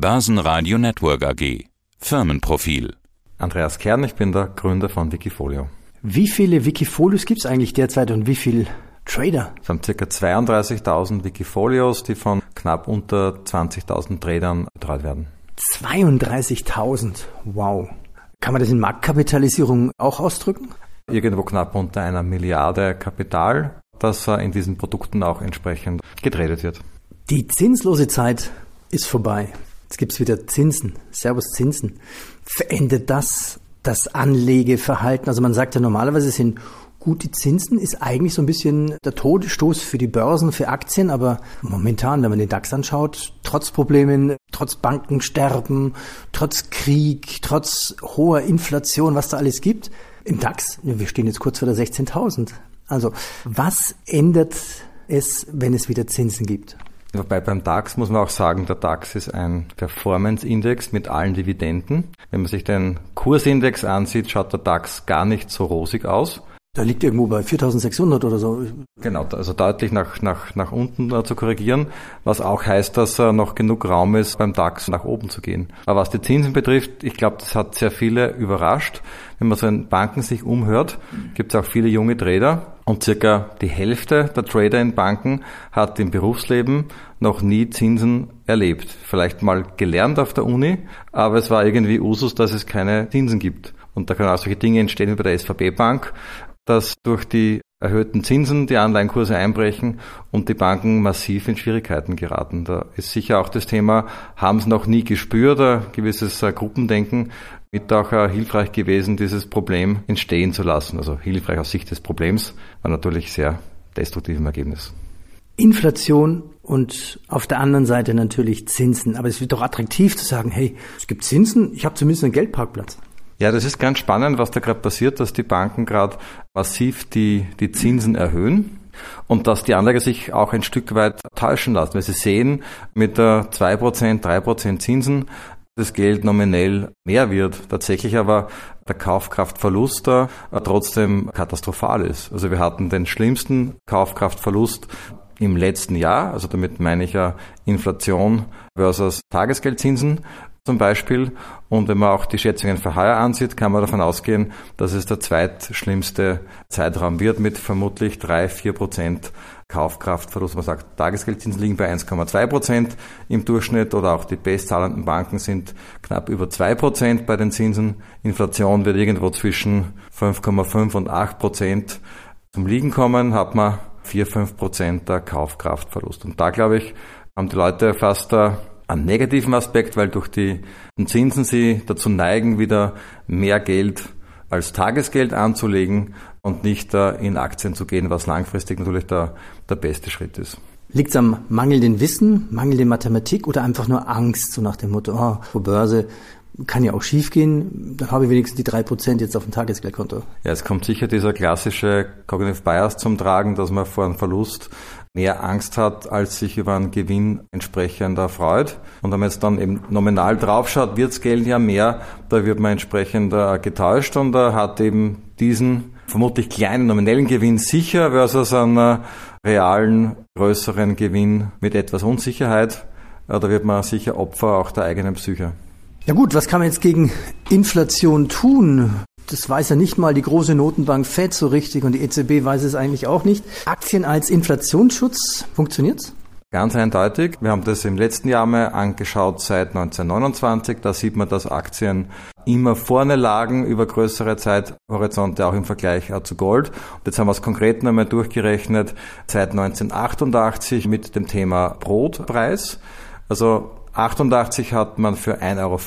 Börsenradio Network AG. Firmenprofil. Andreas Kern, ich bin der Gründer von Wikifolio. Wie viele Wikifolios gibt es eigentlich derzeit und wie viele Trader? Es haben ca. 32.000 Wikifolios, die von knapp unter 20.000 Tradern betreut werden. 32.000, wow. Kann man das in Marktkapitalisierung auch ausdrücken? Irgendwo knapp unter einer Milliarde Kapital, das in diesen Produkten auch entsprechend getradet wird. Die zinslose Zeit ist vorbei. Jetzt gibt es wieder Zinsen. Servus Zinsen. Verändert das das Anlegeverhalten? Also man sagt ja normalerweise sind gute Zinsen ist eigentlich so ein bisschen der Todesstoß für die Börsen, für Aktien, aber momentan, wenn man den DAX anschaut, trotz Problemen, trotz Bankensterben, trotz Krieg, trotz hoher Inflation, was da alles gibt, im DAX, wir stehen jetzt kurz vor der 16.000. Also was ändert es, wenn es wieder Zinsen gibt? Wobei beim DAX muss man auch sagen, der DAX ist ein Performance-Index mit allen Dividenden. Wenn man sich den Kursindex ansieht, schaut der DAX gar nicht so rosig aus. Da liegt irgendwo bei 4600 oder so. Genau, also deutlich nach, nach, nach unten zu korrigieren, was auch heißt, dass äh, noch genug Raum ist, beim DAX nach oben zu gehen. Aber was die Zinsen betrifft, ich glaube, das hat sehr viele überrascht. Wenn man so in Banken sich umhört, gibt es auch viele junge Trader und circa die Hälfte der Trader in Banken hat im Berufsleben noch nie Zinsen erlebt. Vielleicht mal gelernt auf der Uni, aber es war irgendwie Usus, dass es keine Zinsen gibt. Und da können auch solche Dinge entstehen wie bei der SVB Bank, dass durch die erhöhten Zinsen die Anleihenkurse einbrechen und die Banken massiv in Schwierigkeiten geraten. Da ist sicher auch das Thema, haben es noch nie gespürt, ein gewisses äh, Gruppendenken mit auch äh, hilfreich gewesen, dieses Problem entstehen zu lassen. Also hilfreich aus Sicht des Problems, war natürlich sehr destruktiv im Ergebnis. Inflation und auf der anderen Seite natürlich Zinsen. Aber es wird doch attraktiv zu sagen, hey, es gibt Zinsen, ich habe zumindest einen Geldparkplatz. Ja, das ist ganz spannend, was da gerade passiert, dass die Banken gerade massiv die, die Zinsen erhöhen und dass die Anleger sich auch ein Stück weit täuschen lassen, weil sie sehen, mit der 2%, 3% Zinsen das Geld nominell mehr wird, tatsächlich aber der Kaufkraftverlust da trotzdem katastrophal ist. Also wir hatten den schlimmsten Kaufkraftverlust im letzten Jahr, also damit meine ich ja Inflation versus Tagesgeldzinsen zum Beispiel. Und wenn man auch die Schätzungen für heuer ansieht, kann man davon ausgehen, dass es der zweitschlimmste Zeitraum wird mit vermutlich drei, vier Prozent Kaufkraftverlust. Man sagt, Tagesgeldzinsen liegen bei 1,2 Prozent im Durchschnitt oder auch die bestzahlenden Banken sind knapp über zwei Prozent bei den Zinsen. Inflation wird irgendwo zwischen 5,5 und 8 Prozent zum Liegen kommen, hat man 4, 5 Prozent der Kaufkraftverlust. Und da, glaube ich, haben die Leute fast einen negativen Aspekt, weil durch die Zinsen sie dazu neigen, wieder mehr Geld als Tagesgeld anzulegen und nicht in Aktien zu gehen, was langfristig natürlich der, der beste Schritt ist. Liegt es am mangelnden Wissen, mangelnde Mathematik oder einfach nur Angst, so nach dem Motto, oh, vor Börse kann ja auch schief gehen, dann habe ich wenigstens die drei Prozent jetzt auf dem Tagesgeldkonto. Ja, es kommt sicher dieser klassische Cognitive Bias zum Tragen, dass man vor einem Verlust mehr Angst hat, als sich über einen Gewinn entsprechend erfreut. Und wenn man jetzt dann eben nominal draufschaut, wird das Geld ja mehr, da wird man entsprechend getäuscht und hat eben diesen vermutlich kleinen nominellen Gewinn sicher versus einen realen, größeren Gewinn mit etwas Unsicherheit. Da wird man sicher Opfer auch der eigenen Psyche. Ja gut, was kann man jetzt gegen Inflation tun? Das weiß ja nicht mal die große Notenbank Fed so richtig und die EZB weiß es eigentlich auch nicht. Aktien als Inflationsschutz, funktioniert's? Ganz eindeutig. Wir haben das im letzten Jahr mal angeschaut seit 1929. Da sieht man, dass Aktien immer vorne lagen über größere Zeithorizonte, auch im Vergleich zu Gold. Und jetzt haben wir es konkret nochmal durchgerechnet seit 1988 mit dem Thema Brotpreis. Also 88 hat man für 1,50 Euro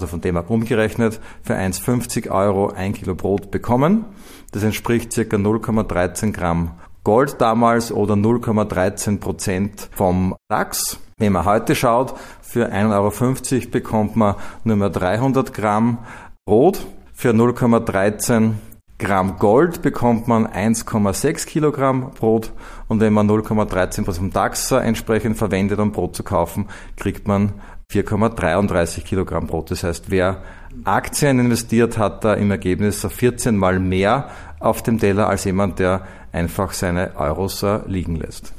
also von dem ab umgerechnet, für 1,50 Euro ein Kilo Brot bekommen. Das entspricht circa 0,13 Gramm Gold damals oder 0,13 Prozent vom DAX. Wenn man heute schaut, für 1,50 Euro bekommt man nur mehr 300 Gramm Brot. Für 0,13 Gramm Gold bekommt man 1,6 Kilogramm Brot und wenn man 0,13 Prozent vom DAX entsprechend verwendet, um Brot zu kaufen, kriegt man 4,33 Kilogramm Brot. Das heißt, wer Aktien investiert, hat da im Ergebnis 14 mal mehr auf dem Teller als jemand, der einfach seine Euros liegen lässt.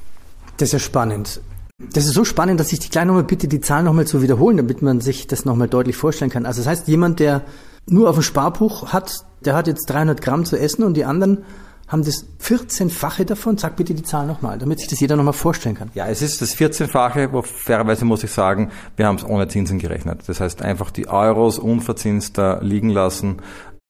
Das ist ja spannend. Das ist so spannend, dass ich dich gleich nochmal bitte, die Zahlen nochmal zu wiederholen, damit man sich das nochmal deutlich vorstellen kann. Also das heißt, jemand, der nur auf dem Sparbuch hat, der hat jetzt 300 Gramm zu essen und die anderen haben das 14-fache davon. Sag bitte die Zahl nochmal, damit sich das jeder nochmal vorstellen kann. Ja, es ist das 14-fache, wo fairerweise muss ich sagen, wir haben es ohne Zinsen gerechnet. Das heißt, einfach die Euros unverzinst da liegen lassen,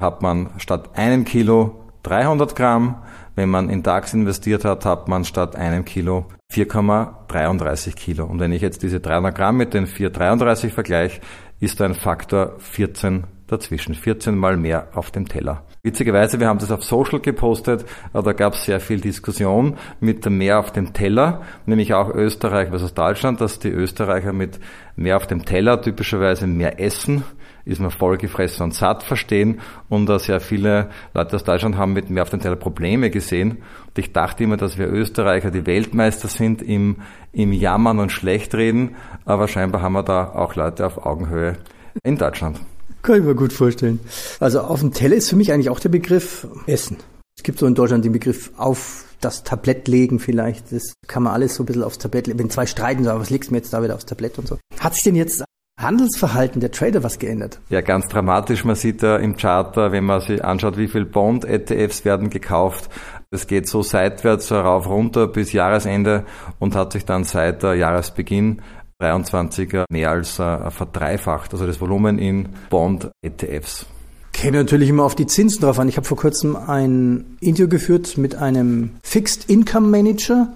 hat man statt einem Kilo 300 Gramm. Wenn man in DAX investiert hat, hat man statt einem Kilo 4,33 Kilo. Und wenn ich jetzt diese 300 Gramm mit den 4,33 vergleiche, ist ein Faktor 14 dazwischen. 14 mal mehr auf dem Teller. Witzigerweise, wir haben das auf Social gepostet, da gab es sehr viel Diskussion mit mehr auf dem Teller, nämlich auch Österreich versus Deutschland, dass die Österreicher mit mehr auf dem Teller typischerweise mehr essen, ist man vollgefressen und satt verstehen und da sehr viele Leute aus Deutschland haben mit mehr auf dem Teller Probleme gesehen. Und ich dachte immer, dass wir Österreicher die Weltmeister sind im, im Jammern und Schlechtreden, aber scheinbar haben wir da auch Leute auf Augenhöhe in Deutschland. Kann ich mir gut vorstellen. Also auf dem Teller ist für mich eigentlich auch der Begriff Essen. Es gibt so in Deutschland den Begriff auf das Tablett legen vielleicht. Das kann man alles so ein bisschen aufs Tablett legen. Wenn zwei streiten, so, was legst du mir jetzt da wieder aufs Tablett und so. Hat sich denn jetzt Handelsverhalten der Trader was geändert? Ja, ganz dramatisch. Man sieht da im Charter, wenn man sich anschaut, wie viel Bond-ETFs werden gekauft. Es geht so seitwärts rauf runter bis Jahresende und hat sich dann seit Jahresbeginn 23er mehr als äh, verdreifacht, also das Volumen in Bond-ETFs. Käme natürlich immer auf die Zinsen drauf an. Ich habe vor kurzem ein Interview geführt mit einem Fixed Income Manager.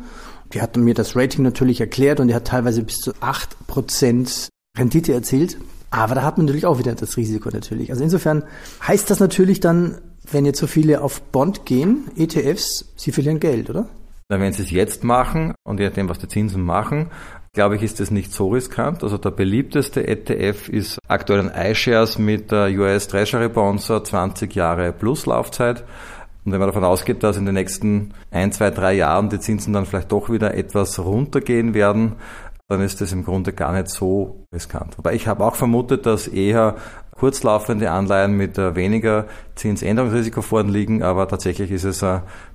Die hat mir das Rating natürlich erklärt und die hat teilweise bis zu 8% Rendite erzielt. Aber da hat man natürlich auch wieder das Risiko natürlich. Also insofern heißt das natürlich dann, wenn jetzt so viele auf Bond gehen, ETFs, sie verlieren Geld, oder? Na, wenn sie es jetzt machen und je nachdem, was die Zinsen machen, glaube ich, ist das nicht so riskant. Also der beliebteste ETF ist aktuell ein iShares mit der US Treasury Bonds 20 Jahre plus Laufzeit. Und wenn man davon ausgeht, dass in den nächsten ein, zwei, drei Jahren die Zinsen dann vielleicht doch wieder etwas runtergehen werden, dann ist das im Grunde gar nicht so riskant. Wobei ich habe auch vermutet, dass eher kurzlaufende Anleihen mit weniger Zinsänderungsrisiko vorliegen, aber tatsächlich ist es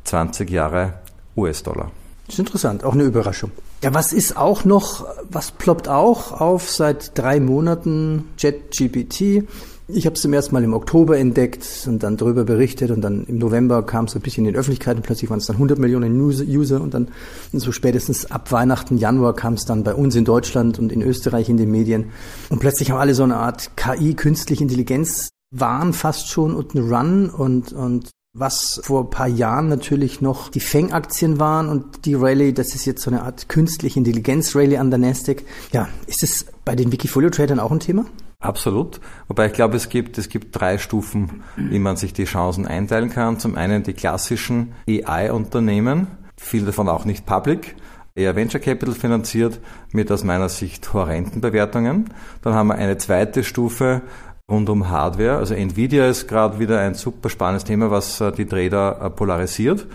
20 Jahre US-Dollar. Das ist interessant, auch eine Überraschung. Ja, was ist auch noch, was ploppt auch auf seit drei Monaten? JetGPT? Ich habe es zum ersten Mal im Oktober entdeckt und dann darüber berichtet und dann im November kam es ein bisschen in die Öffentlichkeit und plötzlich waren es dann 100 Millionen User und dann so spätestens ab Weihnachten, Januar kam es dann bei uns in Deutschland und in Österreich in den Medien. Und plötzlich haben alle so eine Art KI, künstliche Intelligenz waren fast schon und ein Run und, und was vor ein paar Jahren natürlich noch die Fang-Aktien waren und die Rallye, das ist jetzt so eine Art künstliche Intelligenz-Rallye an der Nasdaq. Ja, ist es bei den Wikifolio-Tradern auch ein Thema? Absolut. Wobei ich glaube, es gibt, es gibt drei Stufen, wie man sich die Chancen einteilen kann. Zum einen die klassischen AI-Unternehmen, viel davon auch nicht public, eher Venture Capital finanziert, mit aus meiner Sicht horrenden Bewertungen. Dann haben wir eine zweite Stufe, rund um Hardware. Also Nvidia ist gerade wieder ein super spannendes Thema, was äh, die Trader äh, polarisiert,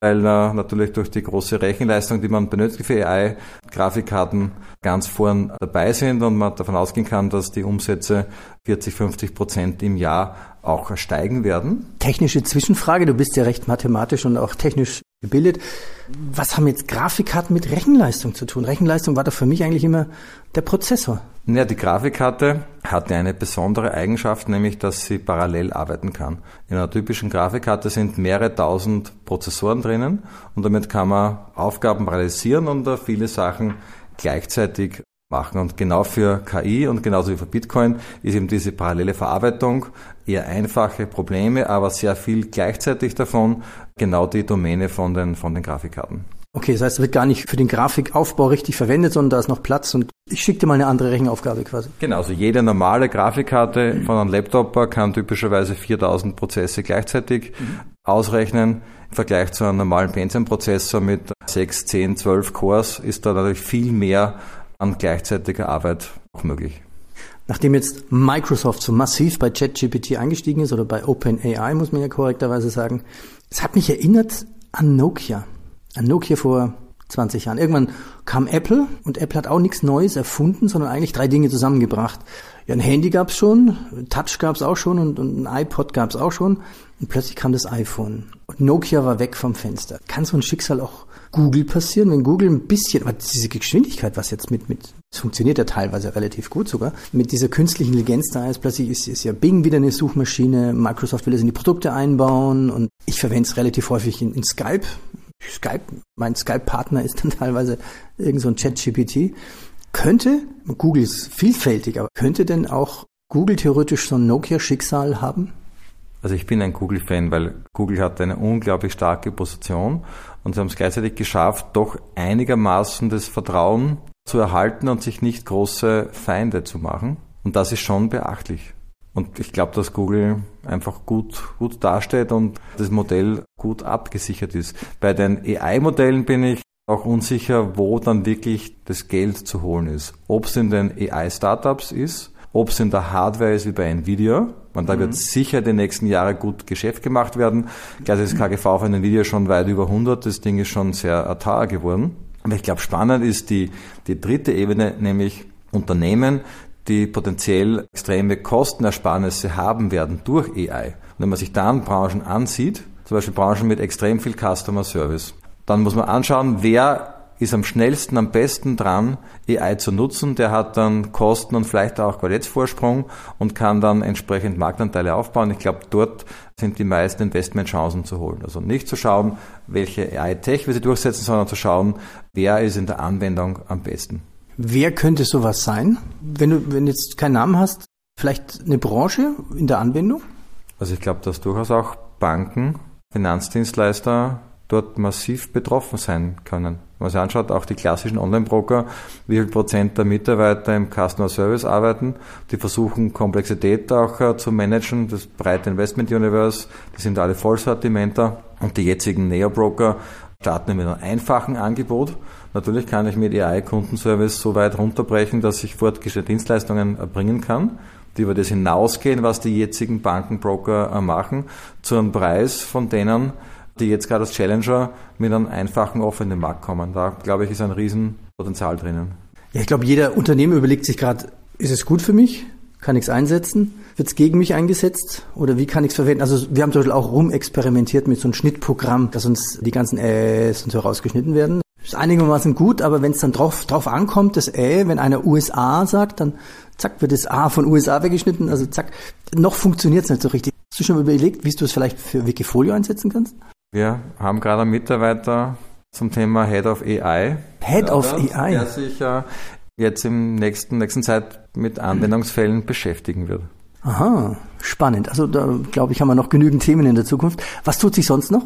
weil äh, natürlich durch die große Rechenleistung, die man benötigt für AI, Grafikkarten ganz vorn dabei sind und man davon ausgehen kann, dass die Umsätze 40, 50 Prozent im Jahr auch steigen werden. Technische Zwischenfrage, du bist ja recht mathematisch und auch technisch gebildet. Was haben jetzt Grafikkarten mit Rechenleistung zu tun? Rechenleistung war doch für mich eigentlich immer der Prozessor. Ja, die Grafikkarte hat eine besondere Eigenschaft, nämlich dass sie parallel arbeiten kann. In einer typischen Grafikkarte sind mehrere tausend Prozessoren drinnen und damit kann man Aufgaben parallelisieren und viele Sachen gleichzeitig machen. Und genau für KI und genauso wie für Bitcoin ist eben diese parallele Verarbeitung eher einfache Probleme, aber sehr viel gleichzeitig davon genau die Domäne von den, von den Grafikkarten. Okay, das heißt, es wird gar nicht für den Grafikaufbau richtig verwendet, sondern da ist noch Platz und ich schicke dir mal eine andere Rechenaufgabe quasi. Genau, also jede normale Grafikkarte von einem Laptop kann typischerweise 4000 Prozesse gleichzeitig mhm. ausrechnen. Im Vergleich zu einem normalen Pentium-Prozessor mit 6, 10, 12 Cores ist da natürlich viel mehr an gleichzeitiger Arbeit auch möglich. Nachdem jetzt Microsoft so massiv bei ChatGPT eingestiegen ist oder bei OpenAI, muss man ja korrekterweise sagen, es hat mich erinnert an Nokia an Nokia vor 20 Jahren. Irgendwann kam Apple und Apple hat auch nichts Neues erfunden, sondern eigentlich drei Dinge zusammengebracht. Ja, ein Handy gab's schon, Touch gab's auch schon und, und ein iPod gab's auch schon. Und plötzlich kam das iPhone. Und Nokia war weg vom Fenster. Kann so ein Schicksal auch Google passieren, wenn Google ein bisschen, aber diese Geschwindigkeit, was jetzt mit, mit, es funktioniert ja teilweise relativ gut sogar, mit dieser künstlichen Intelligenz da ist, plötzlich ist, ist ja Bing wieder eine Suchmaschine, Microsoft will es in die Produkte einbauen und ich verwende es relativ häufig in, in Skype. Skype, mein Skype-Partner ist dann teilweise irgend so ein Chat-GPT. Könnte, Google ist vielfältig, aber könnte denn auch Google theoretisch so ein Nokia-Schicksal haben? Also ich bin ein Google-Fan, weil Google hat eine unglaublich starke Position und sie haben es gleichzeitig geschafft, doch einigermaßen das Vertrauen zu erhalten und sich nicht große Feinde zu machen. Und das ist schon beachtlich. Und ich glaube, dass Google einfach gut, gut dasteht und das Modell gut abgesichert ist. Bei den AI-Modellen bin ich auch unsicher, wo dann wirklich das Geld zu holen ist. Ob es in den AI-Startups ist, ob es in der Hardware ist wie bei Nvidia. Und da mhm. wird sicher die nächsten Jahre gut Geschäft gemacht werden. Ist KGV von Nvidia schon weit über 100. Das Ding ist schon sehr teuer geworden. Aber ich glaube, spannend ist die, die dritte Ebene, nämlich Unternehmen, die potenziell extreme Kostenersparnisse haben werden durch AI. Und wenn man sich dann Branchen ansieht, zum Beispiel Branchen mit extrem viel Customer Service, dann muss man anschauen, wer ist am schnellsten, am besten dran, AI zu nutzen. Der hat dann Kosten und vielleicht auch Qualitätsvorsprung und kann dann entsprechend Marktanteile aufbauen. Ich glaube, dort sind die meisten Investmentchancen zu holen. Also nicht zu schauen, welche AI-Tech wir sie durchsetzen, sondern zu schauen, wer ist in der Anwendung am besten. Wer könnte sowas sein? Wenn du, wenn du jetzt keinen Namen hast, vielleicht eine Branche in der Anwendung? Also ich glaube, dass durchaus auch Banken, Finanzdienstleister dort massiv betroffen sein können. Wenn man sich anschaut, auch die klassischen Online-Broker, wie viel Prozent der Mitarbeiter im Customer Service arbeiten, die versuchen Komplexität auch äh, zu managen, das breite Investment Universe, die sind alle Vollsortimenter und die jetzigen Neo-Broker starten mit einem einfachen Angebot. Natürlich kann ich mit AI Kundenservice so weit runterbrechen, dass ich fortgeschrittene Dienstleistungen erbringen kann, die über das hinausgehen, was die jetzigen Bankenbroker äh, machen, zu einem Preis von denen, die jetzt gerade als Challenger mit einem einfachen offenen Markt kommen. Da, glaube ich, ist ein Riesenpotenzial drinnen. Ja, ich glaube, jeder Unternehmer überlegt sich gerade, ist es gut für mich? Kann ich es einsetzen? Wird es gegen mich eingesetzt? Oder wie kann ich es verwenden? Also wir haben zum Beispiel auch rumexperimentiert mit so einem Schnittprogramm, dass uns die ganzen Äs und so rausgeschnitten werden. Ist einigermaßen gut, aber wenn es dann drauf, drauf ankommt, das Ä, wenn einer USA sagt, dann zack, wird das A von USA weggeschnitten. Also zack, noch funktioniert es nicht so richtig. Hast du schon überlegt, wie du es vielleicht für Wikifolio einsetzen kannst? Wir haben gerade einen Mitarbeiter zum Thema Head of AI. Head of AI? Der sich äh, jetzt im nächsten, nächsten Zeit mit Anwendungsfällen beschäftigen wird. Aha, spannend. Also da glaube ich, haben wir noch genügend Themen in der Zukunft. Was tut sich sonst noch?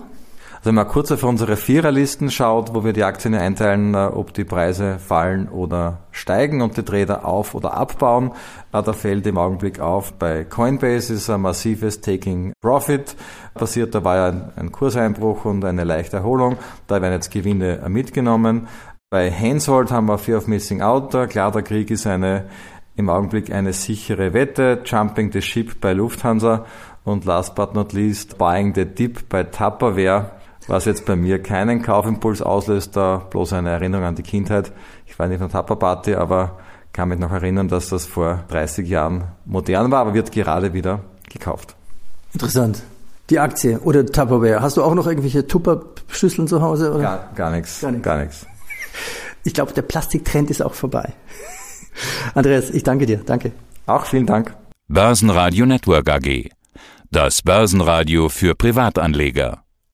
Also wenn man kurz auf unsere Viererlisten schaut, wo wir die Aktien einteilen, äh, ob die Preise fallen oder steigen und die Trader auf- oder abbauen, äh, da fällt im Augenblick auf, bei Coinbase ist ein massives Taking Profit passiert, da war ja ein, ein Kurseinbruch und eine leichte Erholung, da werden jetzt Gewinne mitgenommen. Bei Hensoldt haben wir Fear of Missing Out, klar, der Krieg ist eine im Augenblick eine sichere Wette, Jumping the Ship bei Lufthansa und last but not least Buying the Dip bei Tupperware was jetzt bei mir keinen Kaufimpuls auslöst, da bloß eine Erinnerung an die Kindheit. Ich war nicht nur Tapperparty, aber kann mich noch erinnern, dass das vor 30 Jahren modern war, aber wird gerade wieder gekauft. Interessant. Die Aktie oder Tupperware. Hast du auch noch irgendwelche Tupperschüsseln zu Hause? Oder? Gar, gar nichts. Gar nichts. Gar nichts. Ich glaube, der Plastiktrend ist auch vorbei. Andreas, ich danke dir. Danke. Auch vielen Dank. Börsenradio Network AG. Das Börsenradio für Privatanleger.